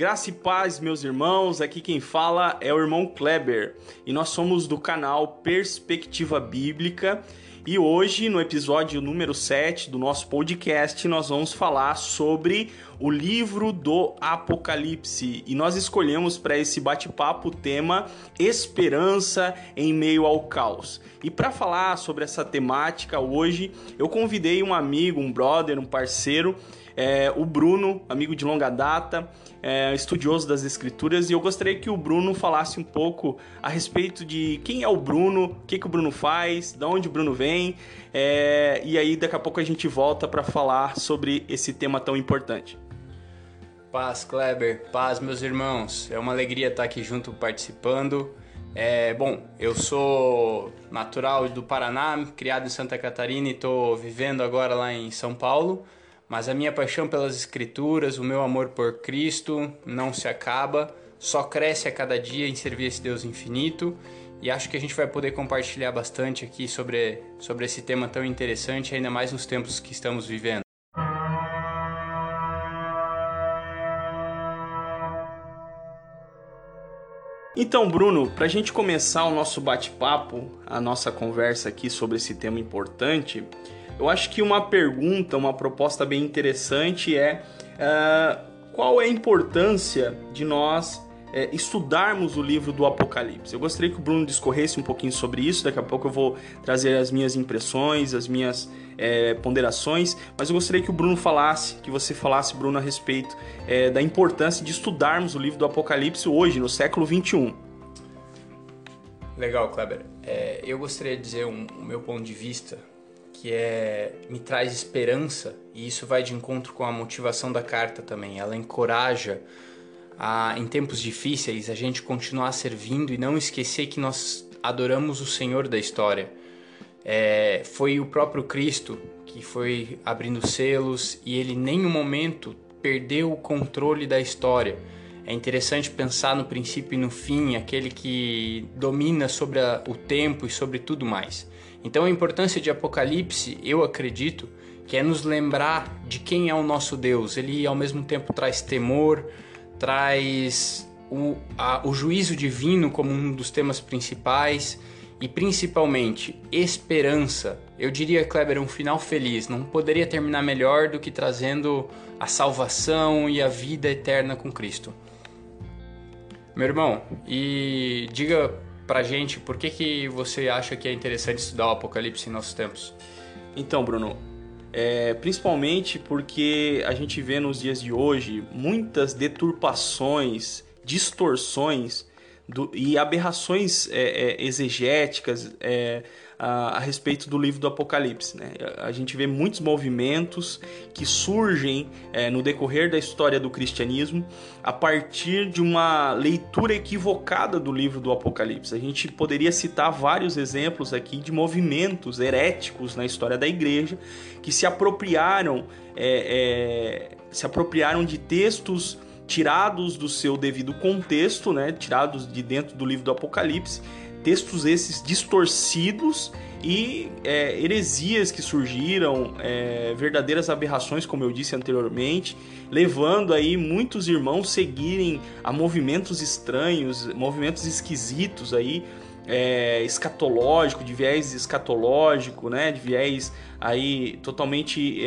Graça e paz, meus irmãos. Aqui quem fala é o irmão Kleber e nós somos do canal Perspectiva Bíblica. E hoje, no episódio número 7 do nosso podcast, nós vamos falar sobre o livro do Apocalipse. E nós escolhemos para esse bate-papo o tema Esperança em meio ao caos. E para falar sobre essa temática hoje, eu convidei um amigo, um brother, um parceiro é, o Bruno, amigo de longa data, é, estudioso das escrituras, e eu gostaria que o Bruno falasse um pouco a respeito de quem é o Bruno, o que, que o Bruno faz, de onde o Bruno vem, é, e aí daqui a pouco a gente volta para falar sobre esse tema tão importante. Paz, Kleber, paz, meus irmãos. É uma alegria estar aqui junto participando. É, bom, eu sou natural do Paraná, criado em Santa Catarina e estou vivendo agora lá em São Paulo. Mas a minha paixão pelas Escrituras, o meu amor por Cristo não se acaba, só cresce a cada dia em servir esse Deus infinito. E acho que a gente vai poder compartilhar bastante aqui sobre, sobre esse tema tão interessante, ainda mais nos tempos que estamos vivendo. Então, Bruno, para a gente começar o nosso bate-papo, a nossa conversa aqui sobre esse tema importante, eu acho que uma pergunta, uma proposta bem interessante é uh, qual é a importância de nós uh, estudarmos o livro do Apocalipse. Eu gostaria que o Bruno discorresse um pouquinho sobre isso, daqui a pouco eu vou trazer as minhas impressões, as minhas uh, ponderações, mas eu gostaria que o Bruno falasse, que você falasse, Bruno, a respeito da importância de estudarmos o livro do Apocalipse hoje, no século 21. Legal, Kleber. É, eu gostaria de dizer um, o meu ponto de vista que é me traz esperança e isso vai de encontro com a motivação da carta também. Ela encoraja a, em tempos difíceis a gente continuar servindo e não esquecer que nós adoramos o Senhor da história. É, foi o próprio Cristo que foi abrindo selos e ele nem um momento perdeu o controle da história. É interessante pensar no princípio e no fim, aquele que domina sobre a, o tempo e sobre tudo mais. Então a importância de Apocalipse, eu acredito, que é nos lembrar de quem é o nosso Deus. Ele ao mesmo tempo traz temor, traz o, a, o juízo divino como um dos temas principais e principalmente esperança. Eu diria, Kleber, um final feliz. Não poderia terminar melhor do que trazendo a salvação e a vida eterna com Cristo. Meu irmão, e diga pra gente por que, que você acha que é interessante estudar o Apocalipse em nossos tempos? Então, Bruno, é, principalmente porque a gente vê nos dias de hoje muitas deturpações, distorções do, e aberrações é, é, exegéticas é, a, a, respeito do livro do Apocalipse. Né? A gente vê muitos movimentos que surgem é, no decorrer da história do cristianismo a partir de uma leitura equivocada do livro do Apocalipse. A gente poderia citar vários exemplos aqui de movimentos heréticos na história da igreja que se apropriaram, é, é, se apropriaram de textos tirados do seu devido contexto, né, tirados de dentro do livro do Apocalipse, textos esses distorcidos e é, heresias que surgiram, é, verdadeiras aberrações, como eu disse anteriormente, levando aí muitos irmãos seguirem a movimentos estranhos, movimentos esquisitos aí, é, escatológico, de viés escatológico, né, de viés aí totalmente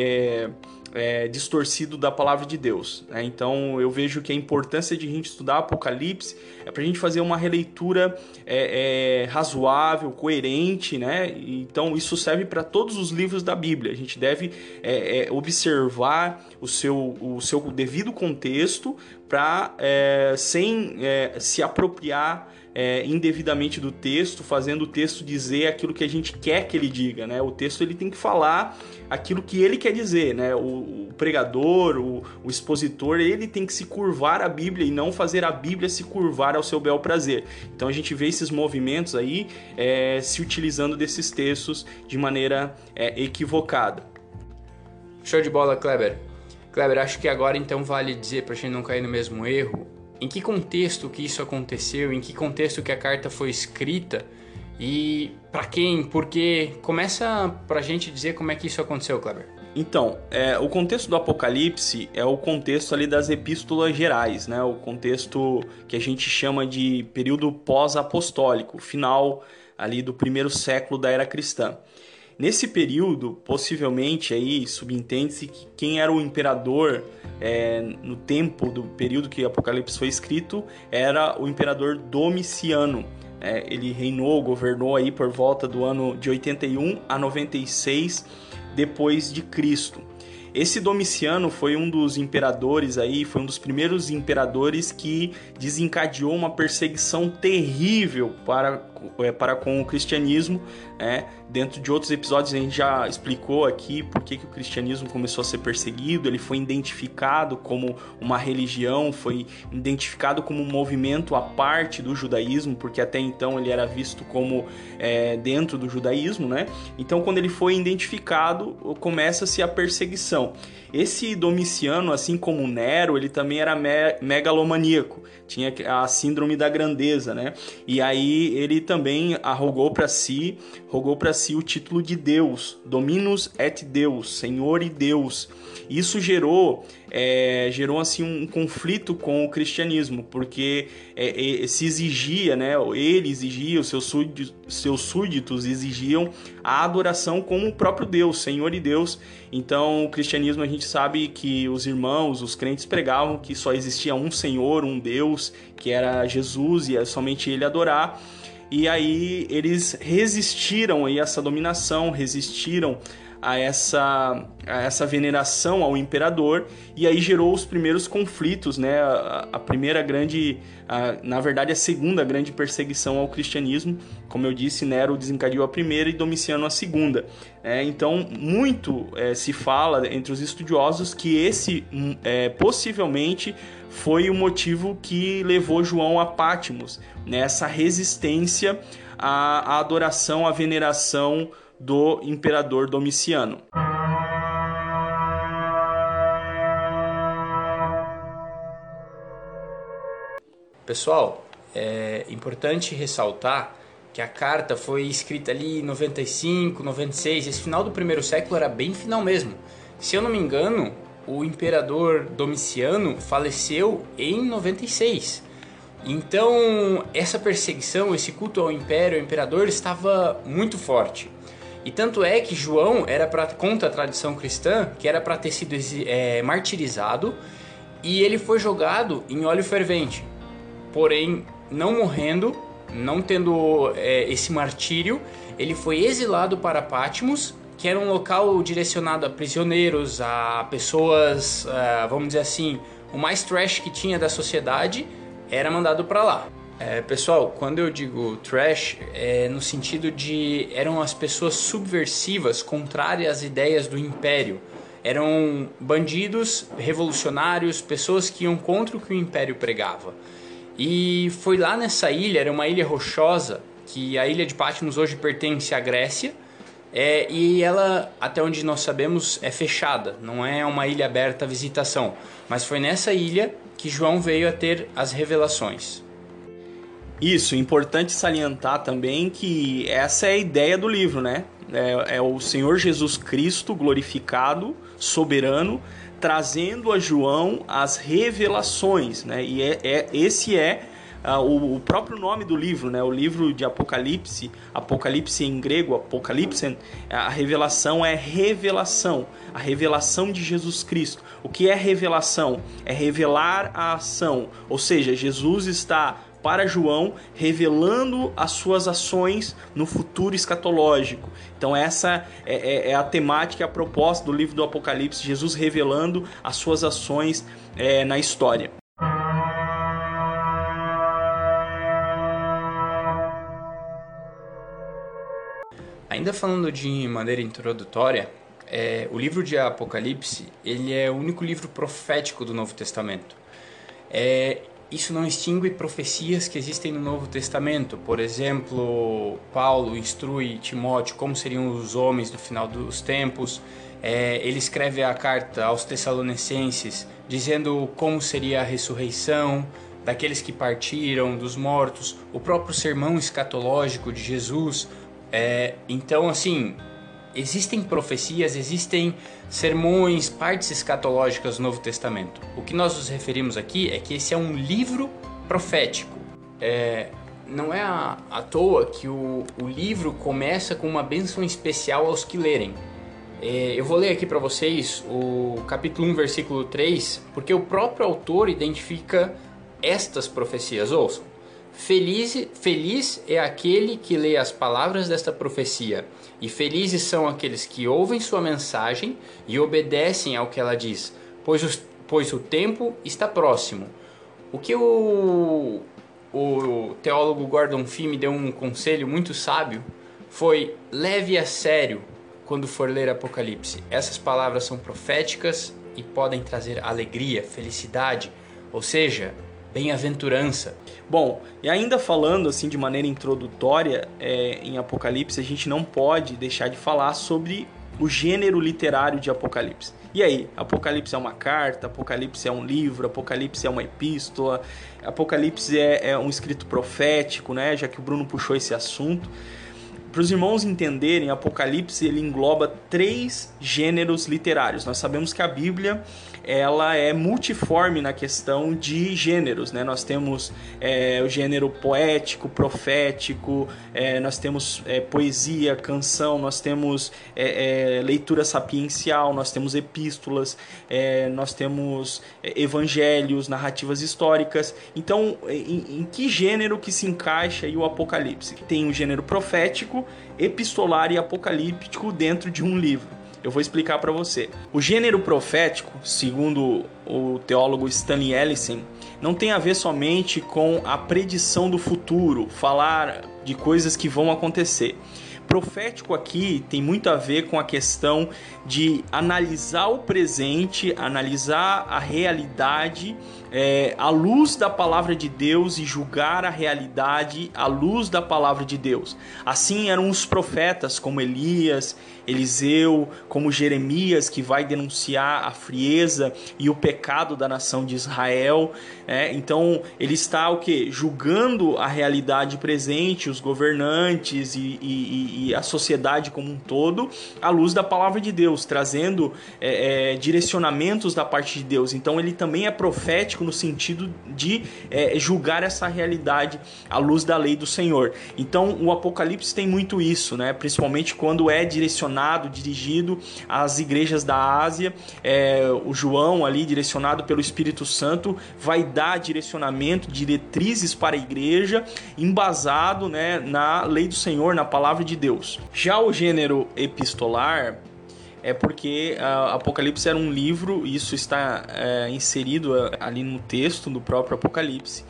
é, distorcido da palavra de Deus. Né? Então eu vejo que a importância de a gente estudar Apocalipse é para a gente fazer uma releitura é, é, razoável, coerente, né? Então isso serve para todos os livros da Bíblia. A gente deve é, é, observar o seu, o seu devido contexto para é, sem se apropriar é, indevidamente do texto, fazendo o texto dizer aquilo que a gente quer que ele diga, né? O texto ele tem que falar aquilo que ele quer dizer, né? O, o pregador, o, o, expositor, ele tem que se curvar à Bíblia e não fazer a Bíblia se curvar ao seu bel prazer. Então a gente vê esses movimentos aí é, se utilizando desses textos de maneira é, equivocada. Show de bola, Kleber. Kleber, acho que agora então vale dizer para a gente não cair no mesmo erro em que contexto que isso aconteceu, em que contexto que a carta foi escrita e para quem, porque começa pra gente dizer como é que isso aconteceu, Kleber. Então, é, o contexto do Apocalipse é o contexto ali das epístolas gerais, né? O contexto que a gente chama de período pós-apostólico, final ali do primeiro século da era cristã. Nesse período, possivelmente aí subentende-se que quem era o imperador é, no tempo do período que Apocalipse foi escrito era o imperador Domiciano. É, ele reinou, governou aí por volta do ano de 81 a 96 depois de Cristo. Esse Domiciano foi um dos imperadores aí, foi um dos primeiros imperadores que desencadeou uma perseguição terrível para, é, para com o cristianismo. É, dentro de outros episódios a gente já explicou aqui por que, que o cristianismo começou a ser perseguido. Ele foi identificado como uma religião, foi identificado como um movimento à parte do judaísmo, porque até então ele era visto como é, dentro do judaísmo, né? Então, quando ele foi identificado, começa-se a perseguição. Esse Domiciano, assim como Nero, ele também era me megalomaníaco, tinha a síndrome da grandeza, né? E aí ele também arrogou para si, rogou para si o título de Deus, Dominus et Deus, Senhor e Deus. Isso gerou é, gerou assim um conflito com o cristianismo, porque é, é, se exigia, né? Ele exigia, os seus súditos, seus súditos exigiam a adoração como o próprio Deus, Senhor e Deus. Então, o cristianismo a gente sabe que os irmãos, os crentes pregavam que só existia um Senhor, um Deus, que era Jesus e somente ele adorar. E aí eles resistiram a essa dominação, resistiram a essa, a essa veneração ao imperador e aí gerou os primeiros conflitos, né? A, a primeira grande, a, na verdade a segunda grande perseguição ao cristianismo, como eu disse, Nero desencadeou a primeira e Domiciano a segunda. É, então muito é, se fala entre os estudiosos que esse hum, é, possivelmente foi o motivo que levou João a Pátimos, né? resistência à, à adoração, à veneração do imperador Domiciano. Pessoal, é importante ressaltar que a carta foi escrita ali em 95, 96, esse final do primeiro século era bem final mesmo. Se eu não me engano, o imperador Domiciano faleceu em 96. Então, essa perseguição, esse culto ao império, ao imperador, estava muito forte. E tanto é que João era pra, contra a tradição cristã, que era para ter sido é, martirizado, e ele foi jogado em óleo fervente. Porém, não morrendo, não tendo é, esse martírio, ele foi exilado para Patmos, que era um local direcionado a prisioneiros, a pessoas, é, vamos dizer assim, o mais trash que tinha da sociedade, era mandado para lá. É, pessoal, quando eu digo trash, é no sentido de eram as pessoas subversivas, contrárias às ideias do império. Eram bandidos, revolucionários, pessoas que iam contra o que o império pregava. E foi lá nessa ilha, era uma ilha rochosa, que a ilha de Patmos hoje pertence à Grécia, é, e ela, até onde nós sabemos, é fechada, não é uma ilha aberta à visitação. Mas foi nessa ilha que João veio a ter as revelações. Isso, importante salientar também que essa é a ideia do livro, né? É, é o Senhor Jesus Cristo glorificado, soberano, trazendo a João as revelações, né? E é, é esse é uh, o, o, próprio nome do livro, né? O livro de Apocalipse, Apocalipse em grego, Apocalipse, a revelação é revelação, a revelação de Jesus Cristo. O que é revelação? É revelar a ação, ou seja, Jesus está para João, revelando as suas ações no futuro escatológico. Então, essa é, é, é a temática, a proposta do livro do Apocalipse, Jesus revelando as suas ações é, na história. Ainda falando de maneira introdutória, é, o livro de Apocalipse ele é o único livro profético do Novo Testamento. É, isso não extingue profecias que existem no Novo Testamento. Por exemplo, Paulo instrui Timóteo como seriam os homens no final dos tempos. É, ele escreve a carta aos Tessalonicenses dizendo como seria a ressurreição daqueles que partiram dos mortos, o próprio sermão escatológico de Jesus. É, então, assim, existem profecias, existem sermões, partes escatológicas do Novo Testamento. O que nós nos referimos aqui é que esse é um livro profético. É, não é à, à toa que o, o livro começa com uma bênção especial aos que lerem. É, eu vou ler aqui para vocês o capítulo 1, versículo 3, porque o próprio autor identifica estas profecias. Ouçam. Feliz, feliz é aquele que lê as palavras desta profecia, e felizes são aqueles que ouvem sua mensagem e obedecem ao que ela diz, pois, os, pois o tempo está próximo. O que o, o teólogo Gordon Fee me deu um conselho muito sábio foi leve a sério quando for ler Apocalipse. Essas palavras são proféticas e podem trazer alegria, felicidade, ou seja, bem-aventurança. Bom, e ainda falando assim de maneira introdutória é, em Apocalipse, a gente não pode deixar de falar sobre o gênero literário de Apocalipse. E aí, Apocalipse é uma carta, Apocalipse é um livro, Apocalipse é uma epístola, Apocalipse é, é um escrito profético, né? Já que o Bruno puxou esse assunto. Para os irmãos entenderem, Apocalipse ele engloba três gêneros literários. Nós sabemos que a Bíblia ela é multiforme na questão de gêneros, né? Nós temos é, o gênero poético, profético, é, nós temos é, poesia, canção, nós temos é, é, leitura sapiencial, nós temos epístolas, é, nós temos evangelhos, narrativas históricas. Então, em, em que gênero que se encaixa o Apocalipse? Tem o um gênero profético, epistolar e apocalíptico dentro de um livro. Eu vou explicar para você. O gênero profético, segundo o teólogo Stanley Ellison, não tem a ver somente com a predição do futuro, falar de coisas que vão acontecer. Profético aqui tem muito a ver com a questão de analisar o presente, analisar a realidade é, à luz da palavra de Deus e julgar a realidade à luz da palavra de Deus. Assim eram os profetas, como Elias, Eliseu, como Jeremias, que vai denunciar a frieza e o pecado da nação de Israel. É, então ele está o que? Julgando a realidade presente, os governantes e, e, e, a sociedade como um todo, à luz da palavra de Deus, trazendo é, é, direcionamentos da parte de Deus. Então ele também é profético no sentido de é, julgar essa realidade à luz da lei do Senhor. Então o Apocalipse tem muito isso, né? principalmente quando é direcionado, dirigido às igrejas da Ásia. É, o João, ali, direcionado pelo Espírito Santo, vai dar direcionamento, diretrizes para a igreja, embasado né, na lei do Senhor, na palavra de Deus. Já o gênero epistolar é porque uh, Apocalipse era um livro, isso está uh, inserido uh, ali no texto do próprio Apocalipse,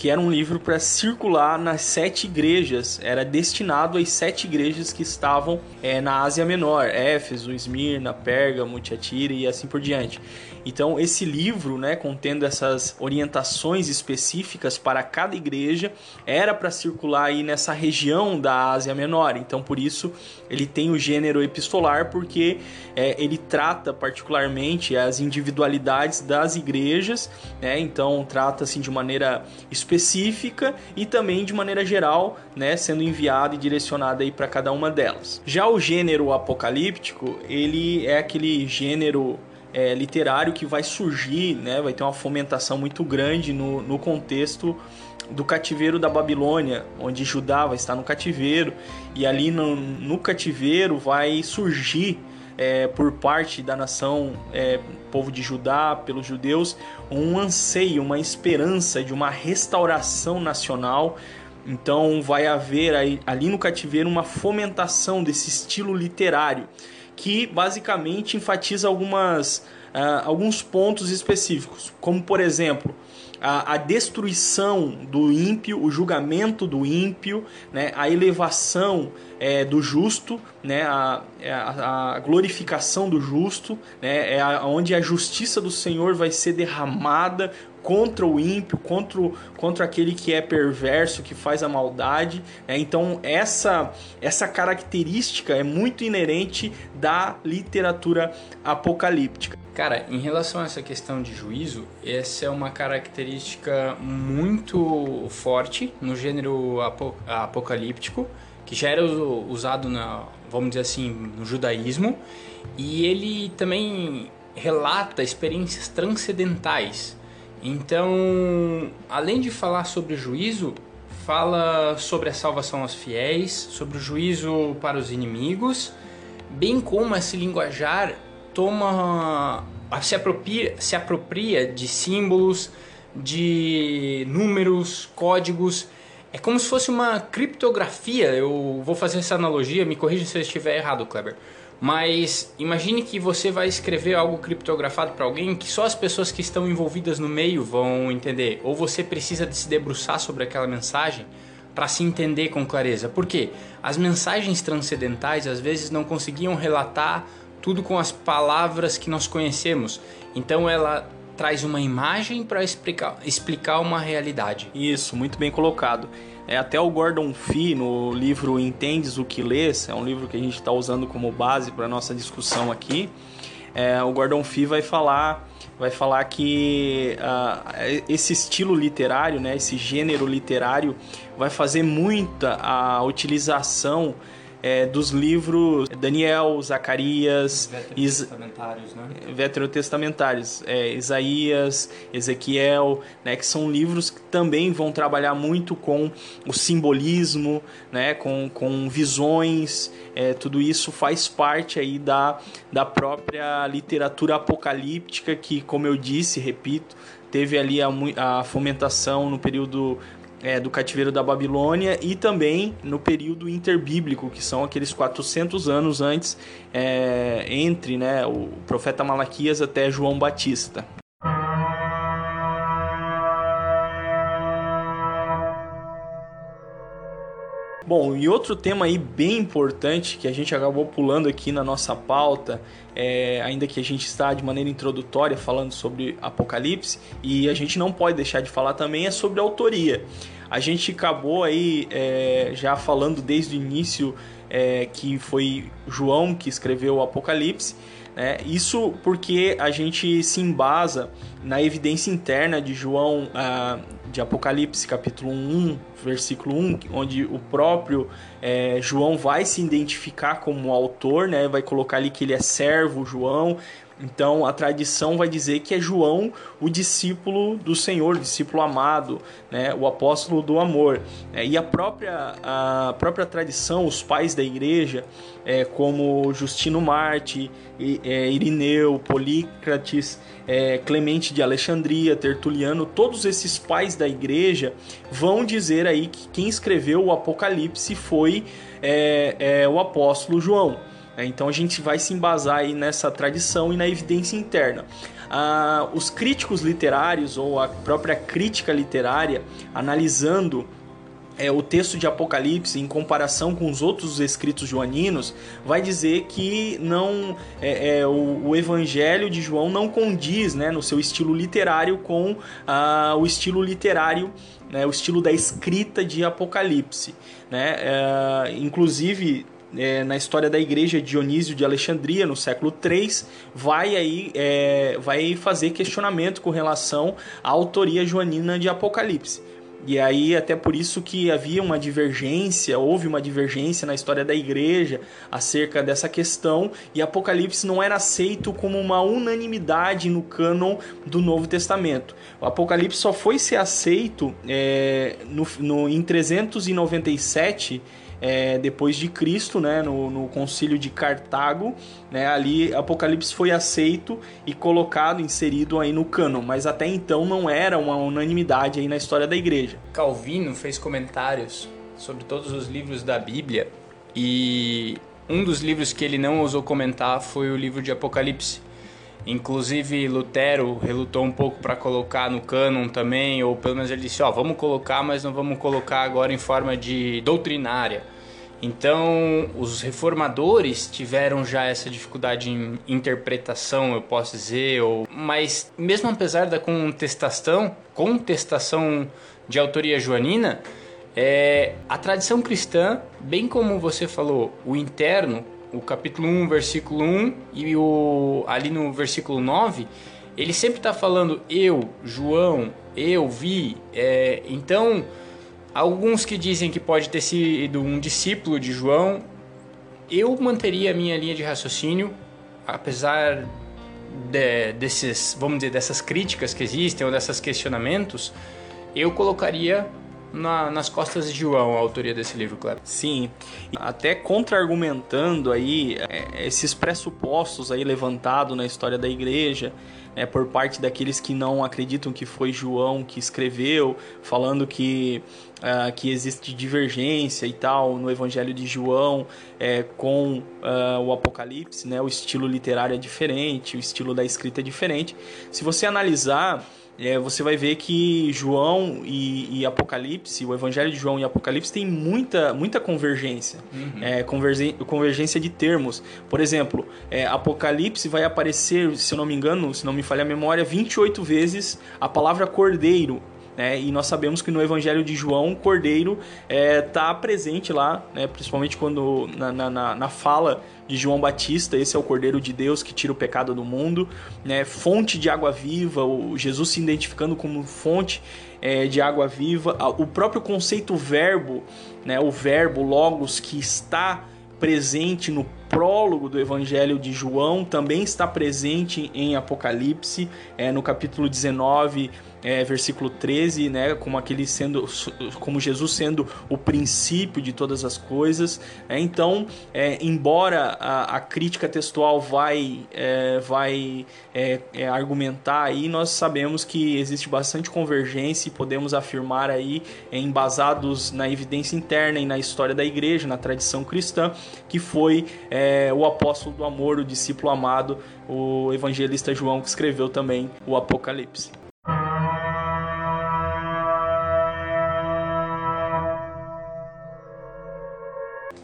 que era um livro para circular nas sete igrejas, era destinado às sete igrejas que estavam é, na Ásia Menor, Éfeso, Esmirna, Pérgamo, Tiatira e assim por diante. Então, esse livro, né, contendo essas orientações específicas para cada igreja, era para circular aí nessa região da Ásia Menor. Então, por isso, ele tem o gênero epistolar, porque é, ele trata particularmente as individualidades das igrejas, né? Então, trata assim de maneira específica e também de maneira geral, né, sendo enviado e direcionado aí para cada uma delas. Já o gênero apocalíptico, ele é aquele gênero é, literário que vai surgir, né, vai ter uma fomentação muito grande no, no contexto do cativeiro da Babilônia, onde Judá vai estar no cativeiro, e ali no, no cativeiro vai surgir é, por parte da nação, é, povo de Judá, pelos judeus, um anseio, uma esperança de uma restauração nacional. Então vai haver aí, ali no cativeiro uma fomentação desse estilo literário que basicamente enfatiza algumas, uh, alguns pontos específicos, como por exemplo a, a, destruição do ímpio, o julgamento do ímpio, né, a elevação é, do justo, né, a, a, a, glorificação do justo, né, é onde a justiça do Senhor vai ser derramada contra o ímpio, contra, o, contra aquele que é perverso, que faz a maldade. Né? Então, essa, essa característica é muito inerente da literatura apocalíptica. Cara, em relação a essa questão de juízo, essa é uma característica muito forte no gênero apocalíptico que já era usado, na, vamos dizer assim, no judaísmo, e ele também relata experiências transcendentais. Então, além de falar sobre juízo, fala sobre a salvação aos fiéis, sobre o juízo para os inimigos, bem como esse linguajar toma se apropria, se apropria de símbolos, de números, códigos. É como se fosse uma criptografia. Eu vou fazer essa analogia, me corrija se eu estiver errado, Kleber. Mas imagine que você vai escrever algo criptografado para alguém que só as pessoas que estão envolvidas no meio vão entender. Ou você precisa de se debruçar sobre aquela mensagem para se entender com clareza. Por quê? As mensagens transcendentais às vezes não conseguiam relatar tudo com as palavras que nós conhecemos. Então ela traz uma imagem para explicar, explicar uma realidade. Isso, muito bem colocado. É, até o Gordon Fee, no livro Entendes o que Lês, é um livro que a gente está usando como base para nossa discussão aqui. É, o Gordon Fee vai falar, vai falar que uh, esse estilo literário, né, esse gênero literário, vai fazer muita a utilização é, dos livros Daniel, Zacarias, veterotestamentários, né? veterotestamentários é, Isaías, Ezequiel, né, que são livros que também vão trabalhar muito com o simbolismo, né, com, com visões, é, tudo isso faz parte aí da, da própria literatura apocalíptica que, como eu disse, repito, teve ali a, a fomentação no período é, do cativeiro da Babilônia e também no período interbíblico, que são aqueles 400 anos antes, é, entre né, o profeta Malaquias até João Batista. Bom, e outro tema aí bem importante que a gente acabou pulando aqui na nossa pauta, é, ainda que a gente está de maneira introdutória falando sobre Apocalipse, e a gente não pode deixar de falar também é sobre autoria. A gente acabou aí é, já falando desde o início é, que foi João que escreveu o Apocalipse, né? Isso porque a gente se embasa na evidência interna de João, ah, de Apocalipse, capítulo 1, versículo 1, onde o próprio é, João vai se identificar como autor, né? vai colocar ali que ele é servo João, então a tradição vai dizer que é João o discípulo do Senhor, discípulo amado, né? o apóstolo do amor. É, e a própria, a própria tradição, os pais da igreja, é, como Justino Marte, é, Irineu, Polícrates, é, Clemente de Alexandria, Tertuliano, todos esses pais da igreja vão dizer aí que quem escreveu o Apocalipse foi é, é, o apóstolo João. É, então a gente vai se embasar aí nessa tradição e na evidência interna. Ah, os críticos literários ou a própria crítica literária, analisando é, o texto de Apocalipse em comparação com os outros escritos joaninos, vai dizer que não é, é, o, o, Evangelho de João não condiz né, no seu estilo literário com ah, o estilo literário, né, o estilo da escrita de Apocalipse. Né? É, inclusive é, na história da igreja Dionísio de Alexandria, no século III, vai aí é, vai fazer questionamento com relação à autoria joanina de Apocalipse. E aí, até por isso que havia uma divergência, houve uma divergência na história da igreja acerca dessa questão, e Apocalipse não era aceito como uma unanimidade no cânon do Novo Testamento. O Apocalipse só foi ser aceito é, no, no, em 397 é, depois de Cristo, né, no, no concílio de Cartago, né, ali Apocalipse foi aceito e colocado, inserido aí no cânon, mas até então não era uma unanimidade aí na história da igreja. Calvino fez comentários sobre todos os livros da Bíblia e um dos livros que ele não ousou comentar foi o livro de Apocalipse. Inclusive Lutero relutou um pouco para colocar no cânon também, ou pelo menos ele disse: ó, vamos colocar, mas não vamos colocar agora em forma de doutrinária. Então, os reformadores tiveram já essa dificuldade em interpretação, eu posso dizer, ou... mas mesmo apesar da contestação, contestação de autoria joanina, é, a tradição cristã, bem como você falou, o interno, o capítulo 1, versículo 1 e o, ali no versículo 9, ele sempre está falando eu, João, eu vi. É, então, Alguns que dizem que pode ter sido um discípulo de João. Eu manteria a minha linha de raciocínio, apesar de, desses, vamos dizer, dessas críticas que existem ou desses questionamentos, eu colocaria na, nas costas de João a autoria desse livro, claro. Sim, até contra-argumentando aí é, esses pressupostos aí levantados na história da igreja, é, por parte daqueles que não acreditam que foi João que escreveu, falando que, uh, que existe divergência e tal no Evangelho de João é, com uh, o Apocalipse, né? o estilo literário é diferente, o estilo da escrita é diferente. Se você analisar é, você vai ver que João e, e, Apocalipse, o Evangelho de João e Apocalipse tem muita, muita convergência, uhum. é, convergência de termos. Por exemplo, é, Apocalipse vai aparecer, se eu não me engano, se não me falha a memória, 28 vezes a palavra cordeiro né? E nós sabemos que no Evangelho de João, o Cordeiro está é, tá presente lá, né? principalmente quando na, na, na, fala de João Batista, esse é o Cordeiro de Deus que tira o pecado do mundo, né? fonte de água viva, o Jesus se identificando como fonte é, de água viva, o próprio conceito verbo, né? o verbo logos que está presente no prólogo do Evangelho de João, também está presente em Apocalipse, é, no capítulo 19 é, versículo 13, né, como aquele sendo, como Jesus sendo o princípio de todas as coisas. É, então, é, embora a, a, crítica textual vai, é, vai é, é, argumentar aí, nós sabemos que existe bastante convergência e podemos afirmar aí, embasados na evidência interna e na história da igreja, na tradição cristã, que foi o apóstolo do amor, o discípulo amado, o evangelista João que escreveu também o Apocalipse.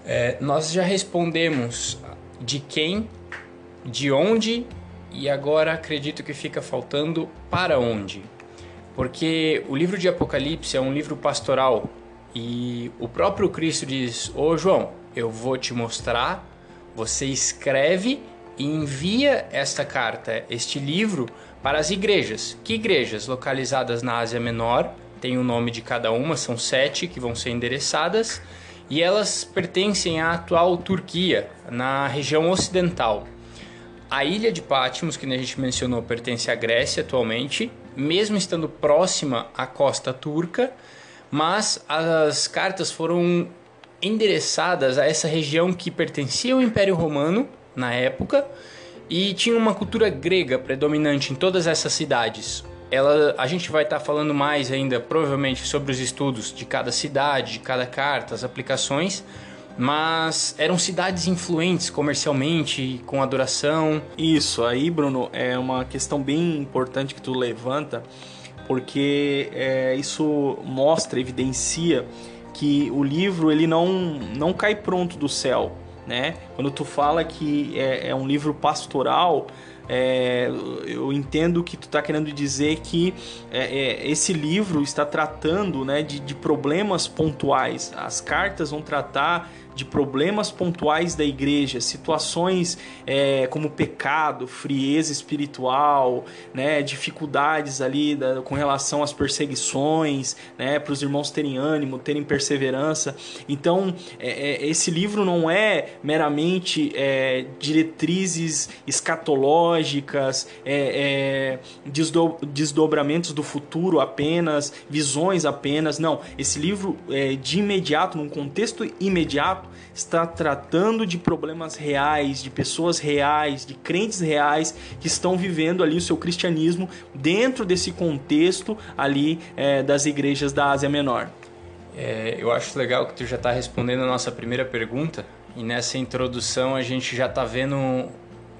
É, nós já respondemos de quem, de onde e agora acredito que fica faltando para onde. Porque o livro de Apocalipse é um livro pastoral e o próprio Cristo diz: Ô João, eu vou te mostrar, você escreve e envia esta carta, este livro, para as igrejas. Que igrejas? Localizadas na Ásia Menor, tem o nome de cada uma, são sete que vão ser endereçadas e elas pertencem à atual Turquia, na região ocidental. A ilha de Patmos, que a gente mencionou, pertence à Grécia atualmente, mesmo estando próxima à costa turca, mas as cartas foram endereçadas a essa região que pertencia ao Império Romano na época e tinha uma cultura grega predominante em todas essas cidades ela, a gente vai estar tá falando mais ainda, provavelmente, sobre os estudos de cada cidade, de cada carta, as aplicações, mas eram cidades influentes comercialmente, com adoração. Isso, aí, Bruno, é uma questão bem importante que tu levanta, porque é, isso mostra, evidencia que o livro ele não, não cai pronto do céu, né? Quando tu fala que é, é um livro pastoral, é, eu entendo que tu está querendo dizer que é, é, esse livro está tratando né, de, de problemas pontuais. As cartas vão tratar de problemas pontuais da igreja, situações é, como pecado, frieza espiritual, né, dificuldades ali da, com relação às perseguições, né, para os irmãos terem ânimo, terem perseverança. Então, é, é, esse livro não é meramente é, diretrizes escatológicas, é, é, desdo, desdobramentos do futuro apenas, visões apenas. Não, esse livro de imediato, num contexto imediato, está tratando de problemas reais, de pessoas reais, de crentes reais que estão vivendo ali o seu cristianismo dentro desse contexto ali é, das igrejas da Ásia Menor. É, eu acho legal que tu já está respondendo a nossa primeira pergunta e nessa introdução a gente já está vendo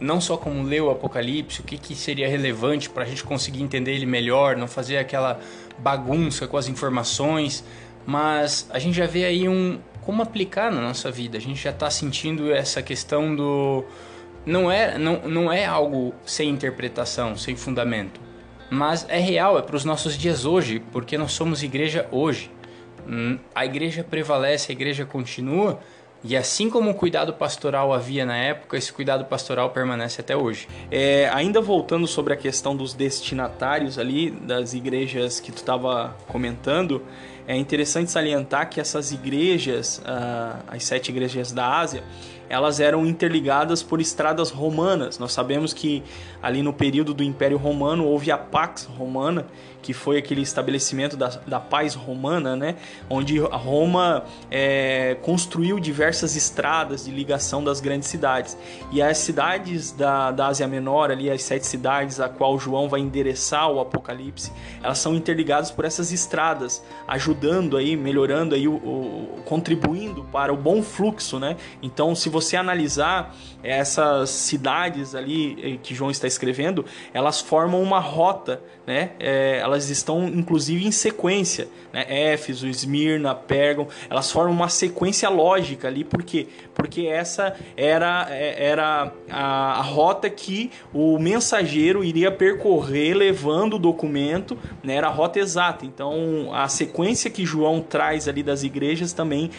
não só como ler o Apocalipse, o que, que seria relevante para a gente conseguir entender ele melhor, não fazer aquela bagunça com as informações, mas a gente já vê aí um, como aplicar na nossa vida. A gente já está sentindo essa questão do não é não, não é algo sem interpretação, sem fundamento, mas é real, é para os nossos dias hoje, porque nós somos igreja hoje. Hum, a igreja prevalece, a igreja continua, E assim como o cuidado pastoral havia na época, esse cuidado pastoral permanece até hoje. É, ainda voltando sobre a questão dos destinatários ali, das igrejas que tu estava comentando, é interessante salientar que essas igrejas, uh, as sete igrejas da Ásia, elas eram interligadas por estradas romanas. Nós sabemos que ali no período do Império Romano houve a Pax Romana, que foi aquele estabelecimento da, da paz romana, né? onde Roma é, construiu diversas estradas de ligação das grandes cidades. E as cidades da, da Ásia Menor, ali as sete cidades a qual João vai endereçar o Apocalipse, elas são interligadas por essas estradas, ajudando aí, melhorando aí, o, o contribuindo para o bom fluxo, né? Então, se você analisar essas cidades ali eh, que João está escrevendo, elas formam uma rota, né? É, elas estão inclusive em sequência, né? Éfeso, Esmirna, Pérgamo, elas formam uma sequência lógica ali, por quê? Porque essa era, é, era a, a rota que o mensageiro iria percorrer levando o documento, né? Era a rota exata. Então, a sequência que João traz ali das igrejas também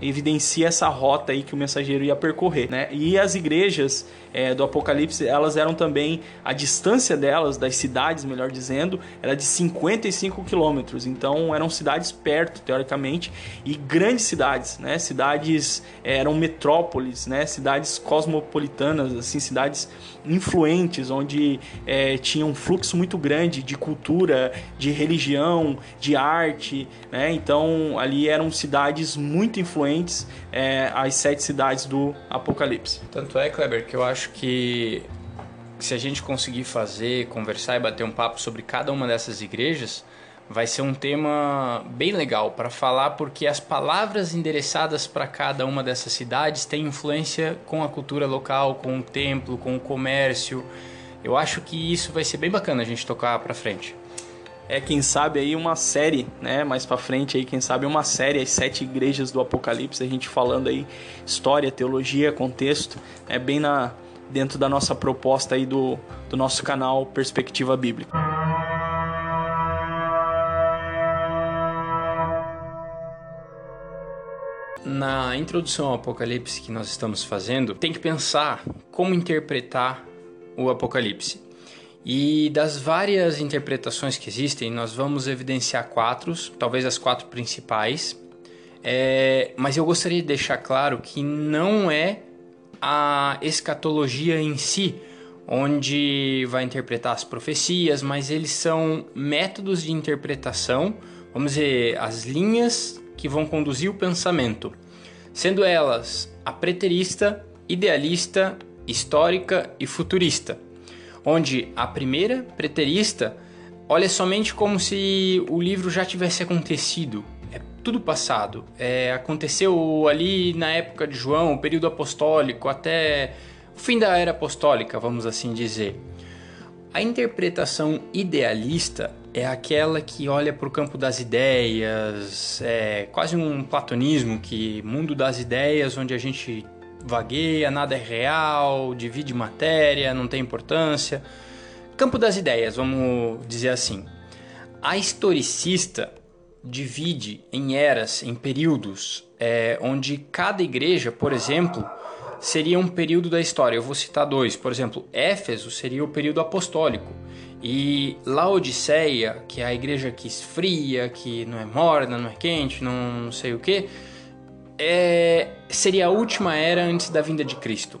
evidencia essa rota aí que o mensageiro ia percorrer, né? E as igrejas é, do Apocalipse, elas eram também, a distância delas, das cidades, melhor dizendo, era de 55 quilômetros. Então eram cidades perto, teoricamente, e grandes cidades, né? Cidades é, eram metrópoles, né? Cidades cosmopolitanas, assim, cidades influentes, onde é, tinha um fluxo muito grande de cultura, de religião, de arte, né? Então ali eram cidades muito influentes, é, as sete cidades do Apocalipse. Tanto é, Kleber, que eu acho que se a gente conseguir fazer, conversar e bater um papo sobre cada uma dessas igrejas, vai ser um tema bem legal para falar porque as palavras endereçadas para cada uma dessas cidades têm influência com a cultura local, com o templo, com o comércio. Eu acho que isso vai ser bem bacana a gente tocar para frente. É quem sabe aí uma série, né? Mais para frente aí, quem sabe uma série as sete igrejas do Apocalipse, a gente falando aí história, teologia, contexto, é bem na dentro da nossa proposta aí do, do nosso canal Perspectiva Bíblica. Na introdução ao Apocalipse que nós estamos fazendo, tem que pensar como interpretar o Apocalipse. E das várias interpretações que existem, nós vamos evidenciar quatro, talvez as quatro principais. É, mas eu gostaria de deixar claro que não é a escatologia em si, onde vai interpretar as profecias, mas eles são métodos de interpretação, vamos dizer, as linhas que vão conduzir o pensamento, sendo elas a preterista, idealista, histórica e futurista, onde a primeira, preterista, olha somente como se o livro já tivesse acontecido, tudo passado. É, aconteceu ali na época de João, período apostólico, até o fim da era apostólica, vamos assim dizer. A interpretação idealista é aquela que olha para o campo das ideias, é quase um platonismo, que mundo das ideias, onde a gente vagueia, nada é real, divide matéria, não tem importância. Campo das ideias, vamos dizer assim. A historicista divide em eras, em períodos, é, onde cada igreja, por exemplo, seria um período da história. Eu vou citar dois. Por exemplo, Éfeso seria o período apostólico. E Laodiceia, que é a igreja que esfria, que não é morna, não é quente, não, sei o que, é, seria a última era antes da vinda de Cristo.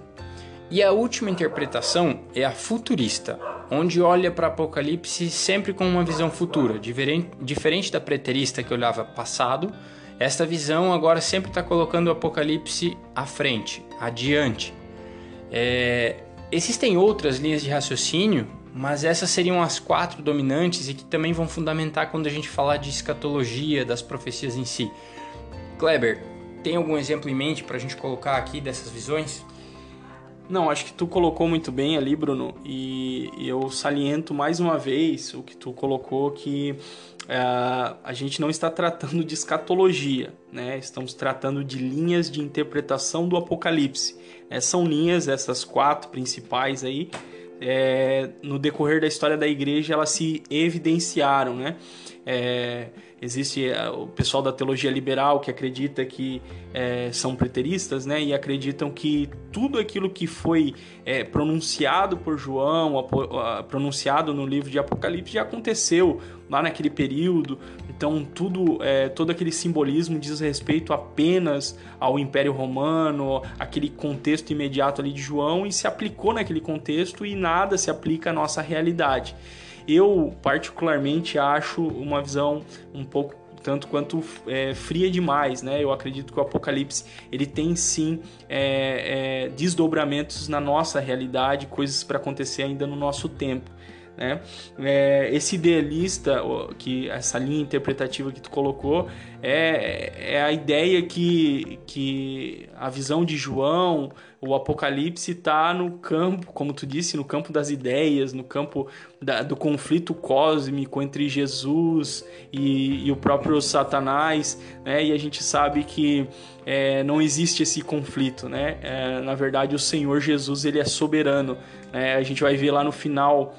E a última interpretação é a futurista, onde olha para Apocalipse sempre com uma visão futura, diferente da preterista que olhava passado. Esta visão agora sempre está colocando o Apocalipse à frente, adiante. É, existem outras linhas de raciocínio, mas essas seriam as quatro dominantes e que também vão fundamentar quando a gente falar de escatologia, das profecias em si. Kleber, tem algum exemplo em mente para a gente colocar aqui dessas visões? Não, acho que tu colocou muito bem ali, Bruno, e eu saliento mais uma vez o que tu colocou que é, a gente não está tratando de escatologia, né? Estamos tratando de linhas de interpretação do Apocalipse. É, são linhas, essas quatro principais aí, é, no decorrer da história da igreja elas se evidenciaram, né? É, existe é, o pessoal da teologia liberal que acredita que é, são preteristas, né? E acreditam que tudo aquilo que foi é, pronunciado por João, pronunciado no livro de Apocalipse, já aconteceu lá naquele período. Então tudo, é, todo aquele simbolismo diz respeito apenas ao Império Romano, aquele contexto imediato ali de João e se aplicou naquele contexto e nada se aplica à nossa realidade. Eu, particularmente, acho uma visão um pouco tanto quanto é, fria demais, né? Eu acredito que o Apocalipse ele tem sim é, é, desdobramentos na nossa realidade, coisas para acontecer ainda no nosso tempo. Né? É, esse idealista, que essa linha interpretativa que tu colocou, é, é a ideia que, que a visão de João, o Apocalipse está no campo, como tu disse, no campo das ideias, no campo da, do conflito cósmico entre Jesus e, e o próprio Satanás, né? E a gente sabe que é, não existe esse conflito, né? É, na verdade, o Senhor Jesus ele é soberano. Né? A gente vai ver lá no final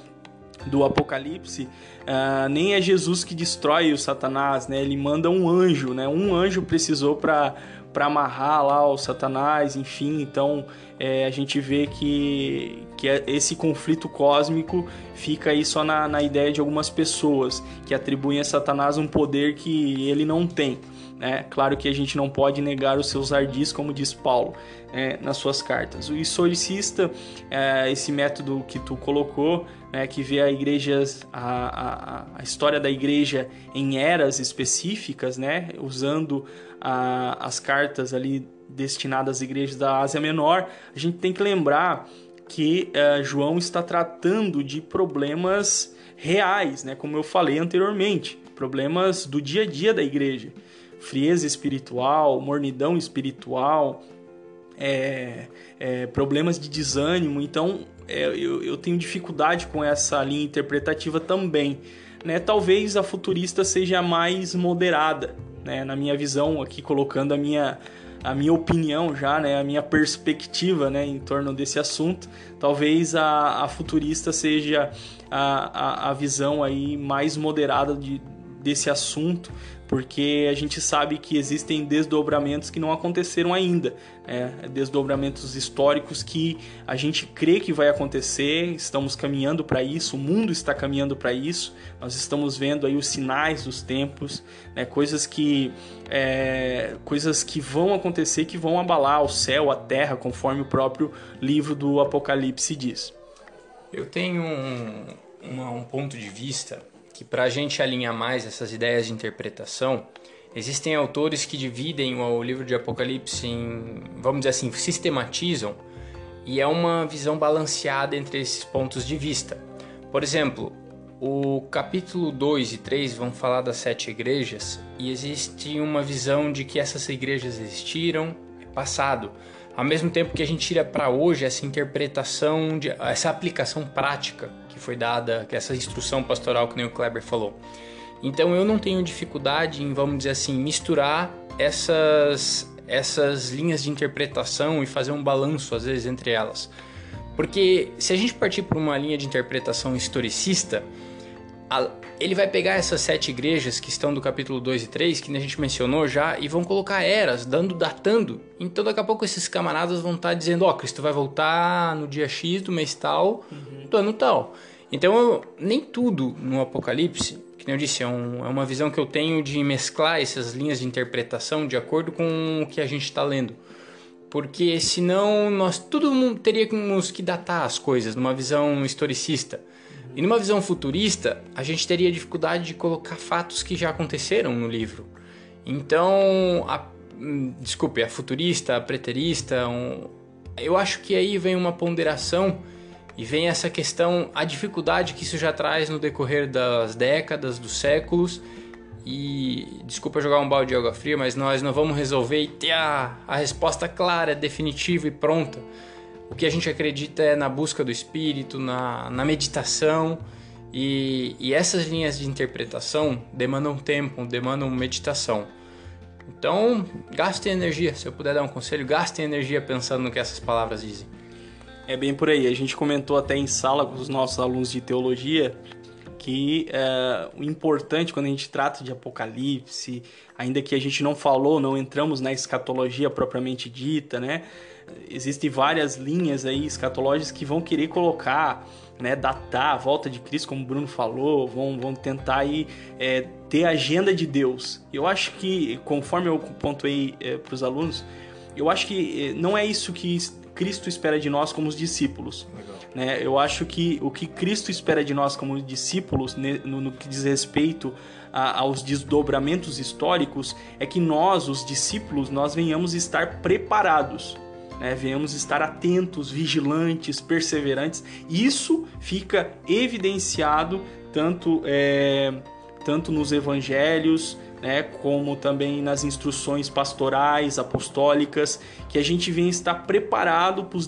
do Apocalipse, uh, nem é Jesus que destrói o Satanás, né? Ele manda um anjo, né? Um anjo precisou para para amarrar lá o Satanás, enfim. Então é, a gente vê que, que é, esse conflito cósmico fica aí só na, na ideia de algumas pessoas que atribuem a Satanás um poder que ele não tem. Né? Claro que a gente não pode negar os seus ardis, como diz Paulo é, nas suas cartas. O historicista, é, esse método que tu colocou, né, que vê a igreja, a, a, a, história da igreja em eras específicas, né, usando a, as cartas ali destinadas às igrejas da Ásia Menor, a gente tem que lembrar que é, João está tratando de problemas reais, né, como eu falei anteriormente, problemas do dia a dia da igreja frieza espiritual, mornidão espiritual, é, é, problemas de desânimo. Então, é, eu, eu, tenho dificuldade com essa linha interpretativa também. Né? Talvez a futurista seja mais moderada, né? na minha visão, aqui colocando a minha, a minha opinião já, né? a minha perspectiva né? em torno desse assunto. Talvez a, a futurista seja a, a, a visão aí mais moderada de, desse assunto, porque a gente sabe que existem desdobramentos que não aconteceram ainda, né? desdobramentos históricos que a gente crê que vai acontecer, estamos caminhando para isso, o mundo está caminhando para isso, nós estamos vendo aí os sinais dos tempos, né? coisas que é, coisas que vão acontecer, que vão abalar o céu, a terra, conforme o próprio livro do Apocalipse diz. Eu tenho um, um ponto de vista que para a gente alinhar mais essas ideias de interpretação, existem autores que dividem o livro de Apocalipse em, vamos dizer assim, sistematizam e é uma visão balanceada entre esses pontos de vista. Por exemplo, o capítulo 2 e 3 vão falar das sete igrejas e existe uma visão de que essas igrejas existiram, é passado. Ao mesmo tempo que a gente tira para hoje essa interpretação, de, essa aplicação prática que foi dada, que essa instrução pastoral que nem o Kleber falou. Então eu não tenho dificuldade em, vamos dizer assim, misturar essas essas linhas de interpretação e fazer um balanço às vezes entre elas. Porque se a gente partir para uma linha de interpretação historicista, ele vai pegar essas sete igrejas que estão do capítulo 2 e 3, que a gente mencionou já, e vão colocar eras, dando, datando. Então daqui a pouco esses camaradas vão estar tá dizendo, ó, oh, Cristo vai voltar no dia X do mês tal, uhum. do ano tal. Então nem tudo no Apocalipse, que eu disse, é, um, é uma visão que eu tenho de mesclar essas linhas de interpretação de acordo com o que a gente está lendo. Porque senão nós todo mundo teríamos que datar as coisas numa visão historicista. E numa visão futurista, a gente teria dificuldade de colocar fatos que já aconteceram no livro. Então, a, hum, desculpe, a futurista, a preterista, um, eu acho que aí vem uma ponderação e vem essa questão, a dificuldade que isso já traz no decorrer das décadas, dos séculos. E desculpa jogar um balde de água fria, mas nós não vamos resolver e ter a, a resposta clara, definitiva e pronta o que a gente acredita é na busca do espírito, na, na meditação. E, e essas linhas de interpretação demandam tempo, demandam meditação. Então, gastem energia. Se eu puder dar um conselho, gastem energia pensando no que essas palavras dizem. É bem por aí. A gente comentou até em sala com os nossos alunos de teologia que é, o importante quando a gente trata de Apocalipse, ainda que a gente não falou, não entramos na escatologia propriamente dita, né? Existem várias linhas aí escatológicas que vão querer colocar, né, datar a volta de Cristo, como o Bruno falou, vão, vão tentar aí é, ter a agenda de Deus. Eu acho que, conforme eu pontuei é, para os alunos, eu acho que é, não é isso que Cristo espera de nós como os discípulos. Né? Eu acho que o que Cristo espera de nós como discípulos, no, no que diz respeito a, aos desdobramentos históricos, é que nós, os discípulos, nós venhamos estar preparados. Né, venhamos estar atentos, vigilantes, perseverantes. Isso fica evidenciado tanto, é, tanto nos evangelhos, né, como também nas instruções pastorais, apostólicas, que a gente vem estar preparado para os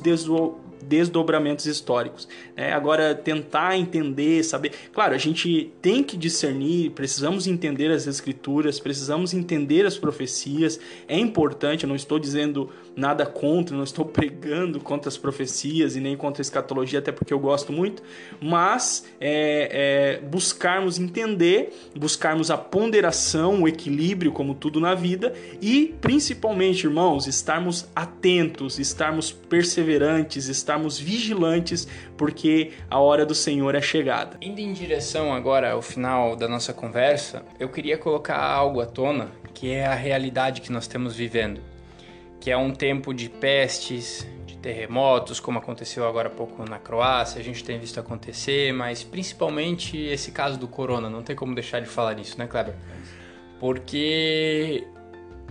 desdobramentos históricos. Né? Agora, tentar entender, saber. Claro, a gente tem que discernir, precisamos entender as escrituras, precisamos entender as profecias. É importante, eu não estou dizendo nada contra, não estou pregando contra as profecias e nem contra a escatologia, até porque eu gosto muito, mas é, é, buscarmos entender, buscarmos a ponderação, o equilíbrio, como tudo na vida, e principalmente, irmãos, estarmos atentos, estarmos perseverantes, estarmos vigilantes, porque a hora do Senhor é chegada. Indo em direção agora ao final da nossa conversa, eu queria colocar algo à tona que é a realidade que nós estamos vivendo que é um tempo de pestes, de terremotos, como aconteceu agora há pouco na Croácia, a gente tem visto acontecer, mas principalmente esse caso do corona, não tem como deixar de falar nisso, né, Kleber? Porque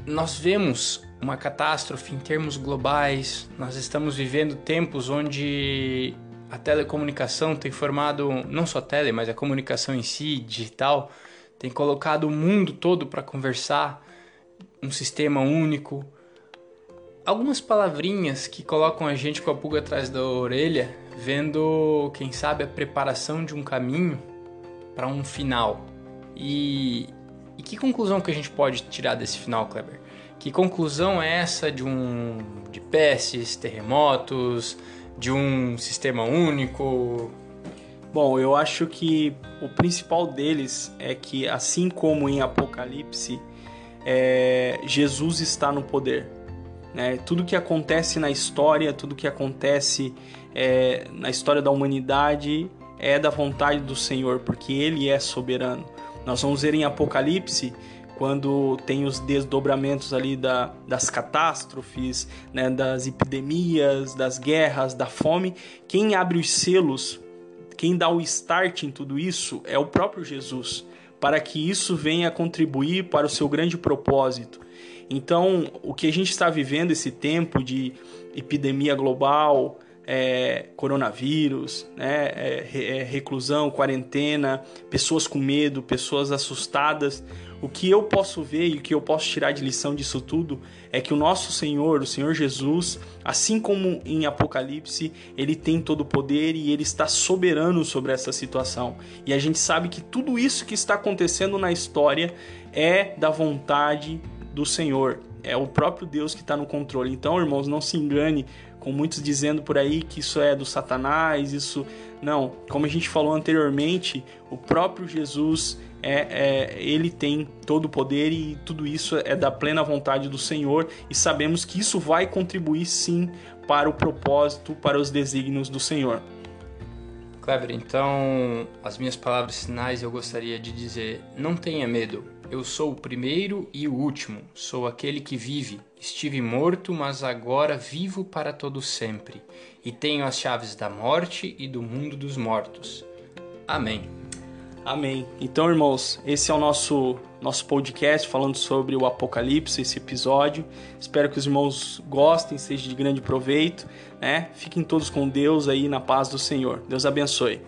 nós vemos uma catástrofe em termos globais, nós estamos vivendo tempos onde a telecomunicação tem formado, não só tele, mas a comunicação em si, digital, tem colocado o mundo todo para conversar, um sistema único, algumas palavrinhas que colocam a gente com a pulga atrás da orelha, vendo, quem sabe, a preparação de um caminho para um final. E, e que conclusão que a gente pode tirar desse final, Kleber? Que conclusão é essa de um de pestes, terremotos, de um sistema único? Bom, eu acho que o principal deles é que, assim como em Apocalipse, é, Jesus está no poder. Né? Tudo que acontece na história, tudo que acontece é, na história da humanidade é da vontade do Senhor, porque Ele é soberano. Nós vamos ver em Apocalipse quando tem os desdobramentos ali da, das catástrofes, né, das epidemias, das guerras, da fome. Quem abre os selos, quem dá o start em tudo isso é o próprio Jesus, para que isso venha contribuir para o seu grande propósito então, o que a gente está vivendo esse tempo de epidemia global, é, coronavírus, né, é, é, reclusão, quarentena, pessoas com medo, pessoas assustadas. O que eu posso ver e o que eu posso tirar de lição disso tudo é que o nosso Senhor, o Senhor Jesus, assim como em Apocalipse, ele tem todo o poder e ele está soberano sobre essa situação. E a gente sabe que tudo isso que está acontecendo na história é da vontade do Senhor. É o próprio Deus que está no controle. Então, irmãos, não se engane com muitos dizendo por aí que isso é do Satanás, isso. Não, como a gente falou anteriormente, o próprio Jesus é, é, ele tem todo o poder e tudo isso é da plena vontade do Senhor e sabemos que isso vai contribuir sim para o propósito, para os desígnios do Senhor. Kleber, então as minhas palavras finais eu gostaria de dizer: não tenha medo eu sou o primeiro e o último, sou aquele que vive. Estive morto, mas agora vivo para todo sempre, e tenho as chaves da morte e do mundo dos mortos. Amém. Amém. Então, irmãos, esse é o nosso nosso podcast falando sobre o Apocalipse, esse episódio. Espero que os irmãos gostem, seja de grande proveito, né? Fiquem todos com Deus aí na paz do Senhor. Deus abençoe.